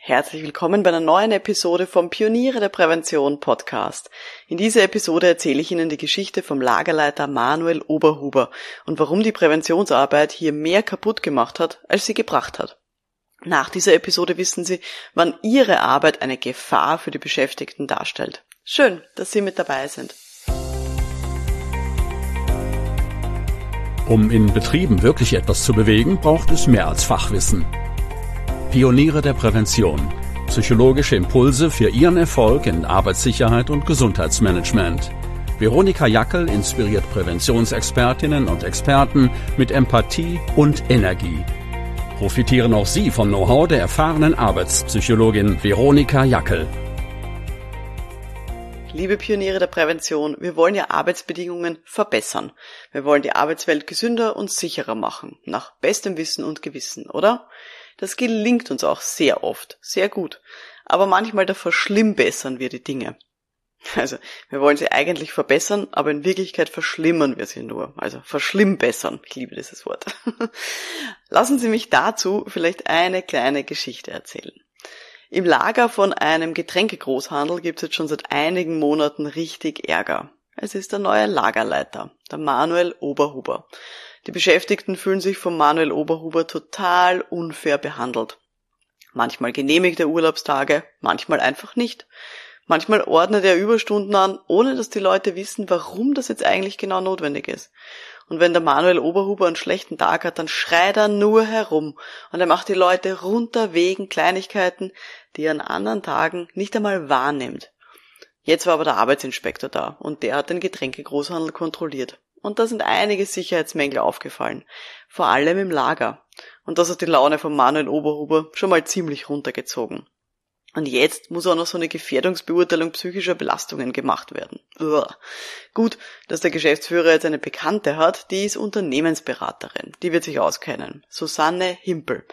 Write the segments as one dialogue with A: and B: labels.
A: Herzlich willkommen bei einer neuen Episode vom Pioniere der Prävention Podcast. In dieser Episode erzähle ich Ihnen die Geschichte vom Lagerleiter Manuel Oberhuber und warum die Präventionsarbeit hier mehr kaputt gemacht hat, als sie gebracht hat. Nach dieser Episode wissen Sie, wann Ihre Arbeit eine Gefahr für die Beschäftigten darstellt. Schön, dass Sie mit dabei sind.
B: Um in Betrieben wirklich etwas zu bewegen, braucht es mehr als Fachwissen. Pioniere der Prävention. Psychologische Impulse für Ihren Erfolg in Arbeitssicherheit und Gesundheitsmanagement. Veronika Jackel inspiriert Präventionsexpertinnen und Experten mit Empathie und Energie. Profitieren auch Sie vom Know-how der erfahrenen Arbeitspsychologin Veronika Jackel.
A: Liebe Pioniere der Prävention, wir wollen ja Arbeitsbedingungen verbessern. Wir wollen die Arbeitswelt gesünder und sicherer machen, nach bestem Wissen und Gewissen, oder? Das gelingt uns auch sehr oft, sehr gut. Aber manchmal da verschlimmbessern wir die Dinge. Also, wir wollen sie eigentlich verbessern, aber in Wirklichkeit verschlimmern wir sie nur. Also, verschlimmbessern. Ich liebe dieses Wort. Lassen Sie mich dazu vielleicht eine kleine Geschichte erzählen. Im Lager von einem Getränkegroßhandel gibt es jetzt schon seit einigen Monaten richtig Ärger. Es ist der neue Lagerleiter, der Manuel Oberhuber. Die Beschäftigten fühlen sich von Manuel Oberhuber total unfair behandelt. Manchmal genehmigt er Urlaubstage, manchmal einfach nicht. Manchmal ordnet er Überstunden an, ohne dass die Leute wissen, warum das jetzt eigentlich genau notwendig ist. Und wenn der Manuel Oberhuber einen schlechten Tag hat, dann schreit er nur herum und er macht die Leute runter wegen Kleinigkeiten, die er an anderen Tagen nicht einmal wahrnimmt. Jetzt war aber der Arbeitsinspektor da und der hat den Getränkegroßhandel kontrolliert. Und da sind einige Sicherheitsmängel aufgefallen. Vor allem im Lager. Und das hat die Laune von Manuel Oberhuber schon mal ziemlich runtergezogen. Und jetzt muss auch noch so eine Gefährdungsbeurteilung psychischer Belastungen gemacht werden. Uah. Gut, dass der Geschäftsführer jetzt eine Bekannte hat, die ist Unternehmensberaterin. Die wird sich auskennen. Susanne Himpel.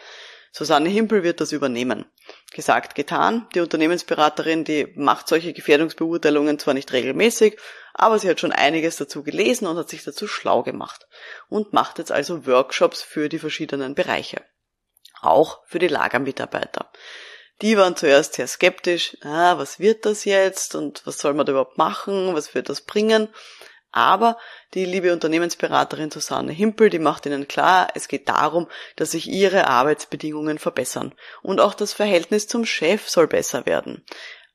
A: Susanne Himpel wird das übernehmen. Gesagt, getan. Die Unternehmensberaterin, die macht solche Gefährdungsbeurteilungen zwar nicht regelmäßig, aber sie hat schon einiges dazu gelesen und hat sich dazu schlau gemacht und macht jetzt also Workshops für die verschiedenen Bereiche. Auch für die Lagermitarbeiter. Die waren zuerst sehr skeptisch, ah, was wird das jetzt und was soll man da überhaupt machen, was wird das bringen? Aber die liebe Unternehmensberaterin Susanne Himpel, die macht ihnen klar, es geht darum, dass sich ihre Arbeitsbedingungen verbessern. Und auch das Verhältnis zum Chef soll besser werden.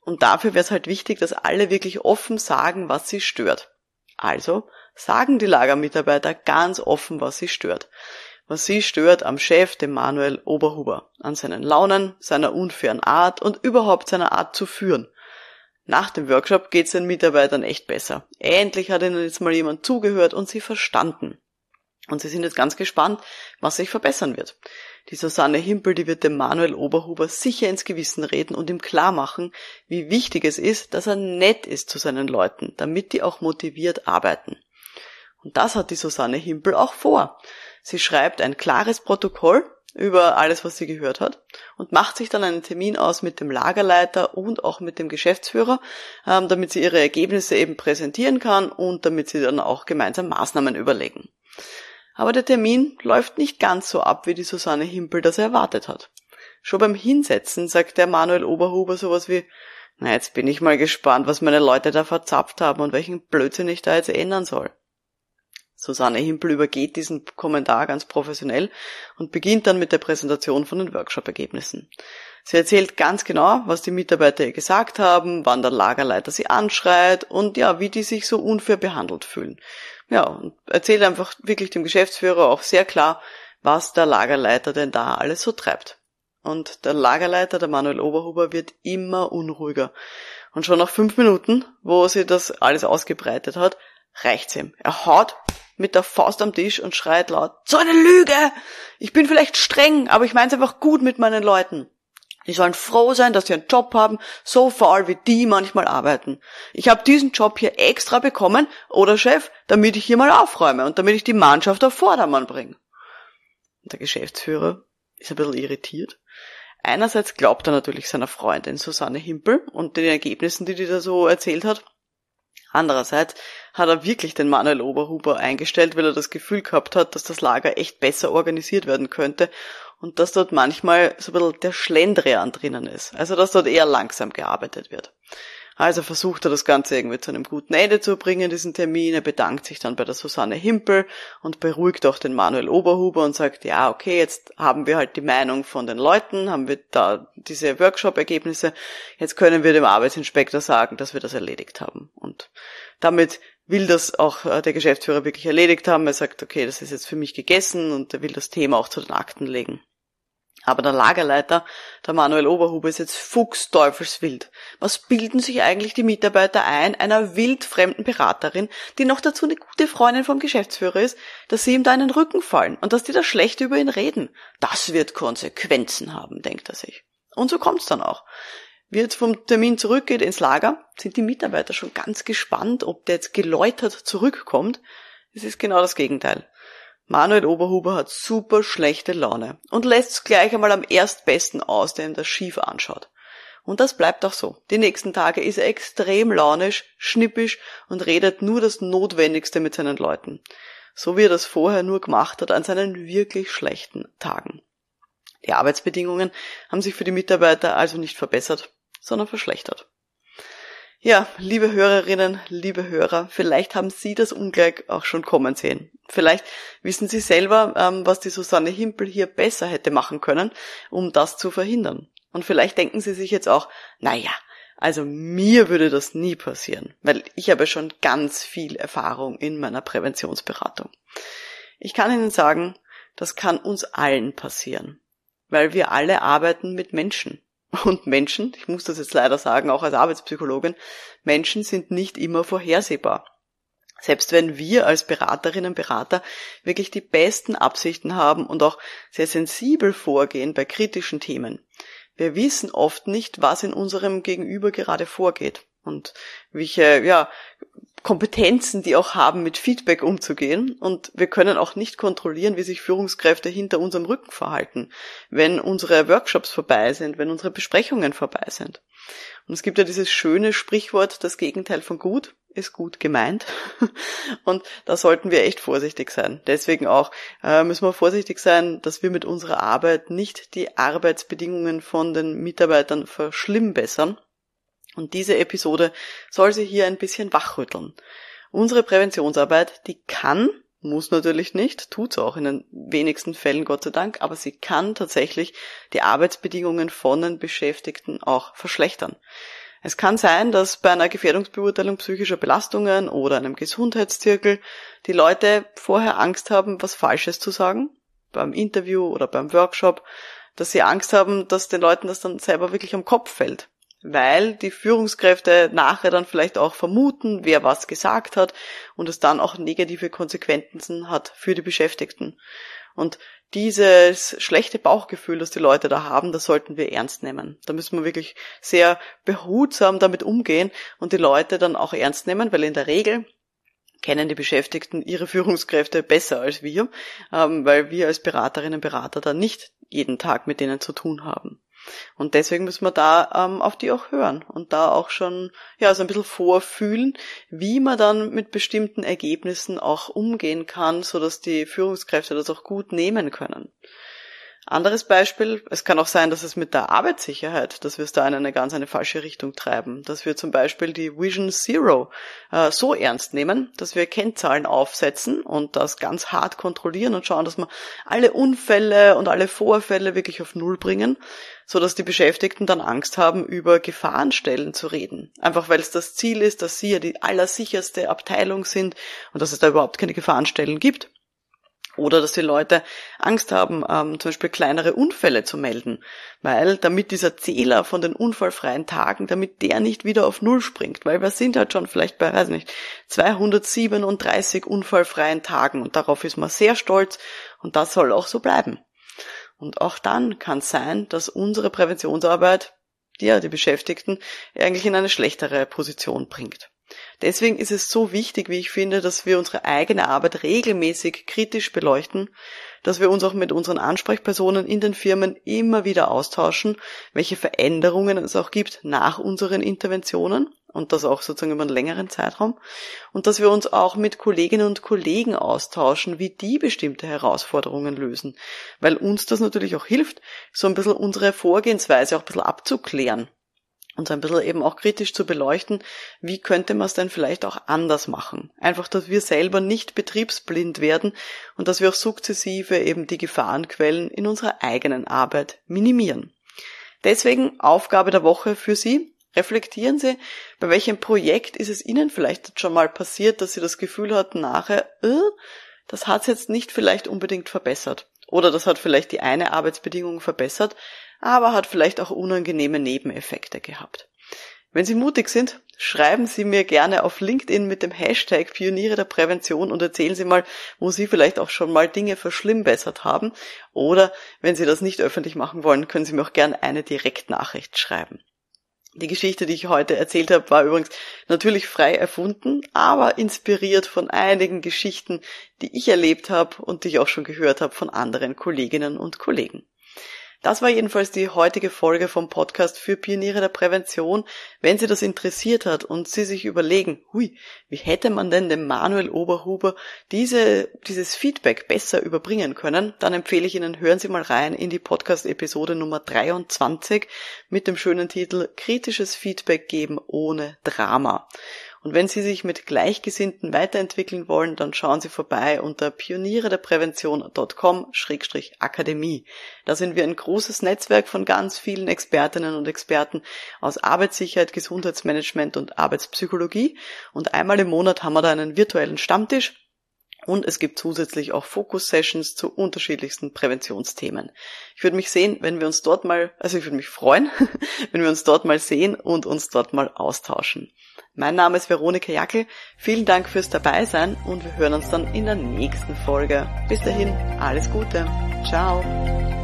A: Und dafür wäre es halt wichtig, dass alle wirklich offen sagen, was sie stört. Also sagen die Lagermitarbeiter ganz offen, was sie stört. Was sie stört am Chef, dem Manuel Oberhuber, an seinen Launen, seiner unfairen Art und überhaupt seiner Art zu führen. Nach dem Workshop geht es den Mitarbeitern echt besser. Endlich hat ihnen jetzt mal jemand zugehört und sie verstanden. Und sie sind jetzt ganz gespannt, was sich verbessern wird. Die Susanne Himpel, die wird dem Manuel Oberhuber sicher ins Gewissen reden und ihm klar machen, wie wichtig es ist, dass er nett ist zu seinen Leuten, damit die auch motiviert arbeiten. Und das hat die Susanne Himpel auch vor. Sie schreibt ein klares Protokoll, über alles, was sie gehört hat und macht sich dann einen Termin aus mit dem Lagerleiter und auch mit dem Geschäftsführer, ähm, damit sie ihre Ergebnisse eben präsentieren kann und damit sie dann auch gemeinsam Maßnahmen überlegen. Aber der Termin läuft nicht ganz so ab, wie die Susanne Himpel das erwartet hat. Schon beim Hinsetzen sagt der Manuel Oberhuber sowas wie, na jetzt bin ich mal gespannt, was meine Leute da verzapft haben und welchen Blödsinn ich da jetzt ändern soll. Susanne Himpel übergeht diesen Kommentar ganz professionell und beginnt dann mit der Präsentation von den Workshop-Ergebnissen. Sie erzählt ganz genau, was die Mitarbeiter ihr gesagt haben, wann der Lagerleiter sie anschreit und ja, wie die sich so unfair behandelt fühlen. Ja, und erzählt einfach wirklich dem Geschäftsführer auch sehr klar, was der Lagerleiter denn da alles so treibt. Und der Lagerleiter, der Manuel Oberhuber, wird immer unruhiger. Und schon nach fünf Minuten, wo sie das alles ausgebreitet hat, reicht's ihm. Er haut mit der Faust am Tisch und schreit laut, so eine Lüge! Ich bin vielleicht streng, aber ich mein's einfach gut mit meinen Leuten. Die sollen froh sein, dass sie einen Job haben, so faul wie die manchmal arbeiten. Ich habe diesen Job hier extra bekommen, oder Chef, damit ich hier mal aufräume und damit ich die Mannschaft auf Vordermann bringe. Der Geschäftsführer ist ein bisschen irritiert. Einerseits glaubt er natürlich seiner Freundin Susanne Himpel und den Ergebnissen, die die da so erzählt hat. Andererseits hat er wirklich den Manuel Oberhuber eingestellt, weil er das Gefühl gehabt hat, dass das Lager echt besser organisiert werden könnte und dass dort manchmal so ein bisschen der Schlendrian drinnen ist. Also dass dort eher langsam gearbeitet wird. Also versucht er das Ganze irgendwie zu einem guten Ende zu bringen, diesen Termin. Er bedankt sich dann bei der Susanne Himpel und beruhigt auch den Manuel Oberhuber und sagt, ja, okay, jetzt haben wir halt die Meinung von den Leuten, haben wir da diese Workshop-Ergebnisse. Jetzt können wir dem Arbeitsinspektor sagen, dass wir das erledigt haben. Und damit will das auch äh, der Geschäftsführer wirklich erledigt haben. Er sagt, okay, das ist jetzt für mich gegessen und er will das Thema auch zu den Akten legen. Aber der Lagerleiter, der Manuel Oberhuber, ist jetzt fuchsteufelswild. Was bilden sich eigentlich die Mitarbeiter ein, einer wildfremden Beraterin, die noch dazu eine gute Freundin vom Geschäftsführer ist, dass sie ihm da in den Rücken fallen und dass die da schlecht über ihn reden? Das wird Konsequenzen haben, denkt er sich. Und so kommt's dann auch. Wie jetzt vom Termin zurückgeht ins Lager, sind die Mitarbeiter schon ganz gespannt, ob der jetzt geläutert zurückkommt. Es ist genau das Gegenteil. Manuel Oberhuber hat super schlechte Laune und lässt gleich einmal am erstbesten aus, der ihm das schief anschaut. Und das bleibt auch so. Die nächsten Tage ist er extrem launisch, schnippisch und redet nur das Notwendigste mit seinen Leuten. So wie er das vorher nur gemacht hat an seinen wirklich schlechten Tagen. Die Arbeitsbedingungen haben sich für die Mitarbeiter also nicht verbessert, sondern verschlechtert. Ja, liebe Hörerinnen, liebe Hörer, vielleicht haben Sie das Unglück auch schon kommen sehen. Vielleicht wissen Sie selber, ähm, was die Susanne Himpel hier besser hätte machen können, um das zu verhindern. Und vielleicht denken Sie sich jetzt auch, naja, also mir würde das nie passieren, weil ich habe schon ganz viel Erfahrung in meiner Präventionsberatung. Ich kann Ihnen sagen, das kann uns allen passieren, weil wir alle arbeiten mit Menschen. Und Menschen, ich muss das jetzt leider sagen, auch als Arbeitspsychologin, Menschen sind nicht immer vorhersehbar. Selbst wenn wir als Beraterinnen und Berater wirklich die besten Absichten haben und auch sehr sensibel vorgehen bei kritischen Themen, wir wissen oft nicht, was in unserem Gegenüber gerade vorgeht und welche ja, Kompetenzen die auch haben, mit Feedback umzugehen. Und wir können auch nicht kontrollieren, wie sich Führungskräfte hinter unserem Rücken verhalten, wenn unsere Workshops vorbei sind, wenn unsere Besprechungen vorbei sind. Und es gibt ja dieses schöne Sprichwort, das Gegenteil von gut ist gut gemeint. Und da sollten wir echt vorsichtig sein. Deswegen auch äh, müssen wir vorsichtig sein, dass wir mit unserer Arbeit nicht die Arbeitsbedingungen von den Mitarbeitern verschlimmbessern, und diese Episode soll sie hier ein bisschen wachrütteln. Unsere Präventionsarbeit, die kann, muss natürlich nicht, tut's auch in den wenigsten Fällen Gott sei Dank, aber sie kann tatsächlich die Arbeitsbedingungen von den Beschäftigten auch verschlechtern. Es kann sein, dass bei einer Gefährdungsbeurteilung psychischer Belastungen oder einem Gesundheitszirkel die Leute vorher Angst haben, was Falsches zu sagen, beim Interview oder beim Workshop, dass sie Angst haben, dass den Leuten das dann selber wirklich am Kopf fällt weil die Führungskräfte nachher dann vielleicht auch vermuten, wer was gesagt hat und es dann auch negative Konsequenzen hat für die Beschäftigten. Und dieses schlechte Bauchgefühl, das die Leute da haben, das sollten wir ernst nehmen. Da müssen wir wirklich sehr behutsam damit umgehen und die Leute dann auch ernst nehmen, weil in der Regel kennen die Beschäftigten ihre Führungskräfte besser als wir, ähm, weil wir als Beraterinnen und Berater dann nicht jeden Tag mit denen zu tun haben. Und deswegen müssen wir da ähm, auf die auch hören und da auch schon ja so ein bisschen vorfühlen, wie man dann mit bestimmten Ergebnissen auch umgehen kann, so dass die Führungskräfte das auch gut nehmen können. Anderes Beispiel, es kann auch sein, dass es mit der Arbeitssicherheit, dass wir es da in eine ganz eine falsche Richtung treiben, dass wir zum Beispiel die Vision Zero äh, so ernst nehmen, dass wir Kennzahlen aufsetzen und das ganz hart kontrollieren und schauen, dass wir alle Unfälle und alle Vorfälle wirklich auf Null bringen, so dass die Beschäftigten dann Angst haben, über Gefahrenstellen zu reden. Einfach weil es das Ziel ist, dass sie ja die allersicherste Abteilung sind und dass es da überhaupt keine Gefahrenstellen gibt. Oder dass die Leute Angst haben, ähm, zum Beispiel kleinere Unfälle zu melden, weil damit dieser Zähler von den unfallfreien Tagen, damit der nicht wieder auf Null springt, weil wir sind halt schon vielleicht bei, weiß nicht, 237 unfallfreien Tagen und darauf ist man sehr stolz und das soll auch so bleiben. Und auch dann kann es sein, dass unsere Präventionsarbeit, ja, die Beschäftigten, eigentlich in eine schlechtere Position bringt. Deswegen ist es so wichtig, wie ich finde, dass wir unsere eigene Arbeit regelmäßig kritisch beleuchten, dass wir uns auch mit unseren Ansprechpersonen in den Firmen immer wieder austauschen, welche Veränderungen es auch gibt nach unseren Interventionen und das auch sozusagen über einen längeren Zeitraum. Und dass wir uns auch mit Kolleginnen und Kollegen austauschen, wie die bestimmte Herausforderungen lösen, weil uns das natürlich auch hilft, so ein bisschen unsere Vorgehensweise auch ein bisschen abzuklären und ein bisschen eben auch kritisch zu beleuchten, wie könnte man es denn vielleicht auch anders machen. Einfach, dass wir selber nicht betriebsblind werden und dass wir auch sukzessive eben die Gefahrenquellen in unserer eigenen Arbeit minimieren. Deswegen Aufgabe der Woche für Sie, Reflektieren Sie, bei welchem Projekt ist es Ihnen vielleicht schon mal passiert, dass Sie das Gefühl hatten nachher, äh, das hat es jetzt nicht vielleicht unbedingt verbessert. Oder das hat vielleicht die eine Arbeitsbedingung verbessert, aber hat vielleicht auch unangenehme Nebeneffekte gehabt. Wenn Sie mutig sind, schreiben Sie mir gerne auf LinkedIn mit dem Hashtag Pioniere der Prävention und erzählen Sie mal, wo Sie vielleicht auch schon mal Dinge verschlimmbessert haben. Oder wenn Sie das nicht öffentlich machen wollen, können Sie mir auch gerne eine Direktnachricht schreiben. Die Geschichte, die ich heute erzählt habe, war übrigens natürlich frei erfunden, aber inspiriert von einigen Geschichten, die ich erlebt habe und die ich auch schon gehört habe von anderen Kolleginnen und Kollegen. Das war jedenfalls die heutige Folge vom Podcast für Pioniere der Prävention. Wenn Sie das interessiert hat und Sie sich überlegen, hui, wie hätte man denn dem Manuel Oberhuber diese, dieses Feedback besser überbringen können, dann empfehle ich Ihnen, hören Sie mal rein in die Podcast-Episode Nummer 23 mit dem schönen Titel Kritisches Feedback geben ohne Drama. Und wenn Sie sich mit Gleichgesinnten weiterentwickeln wollen, dann schauen Sie vorbei unter pionierederprävention.com-akademie. Da sind wir ein großes Netzwerk von ganz vielen Expertinnen und Experten aus Arbeitssicherheit, Gesundheitsmanagement und Arbeitspsychologie. Und einmal im Monat haben wir da einen virtuellen Stammtisch und es gibt zusätzlich auch Fokus-Sessions zu unterschiedlichsten Präventionsthemen. Ich würde mich sehen, wenn wir uns dort mal, also ich würde mich freuen, wenn wir uns dort mal sehen und uns dort mal austauschen. Mein Name ist Veronika Jackel. Vielen Dank fürs Dabeisein und wir hören uns dann in der nächsten Folge. Bis dahin, alles Gute. Ciao.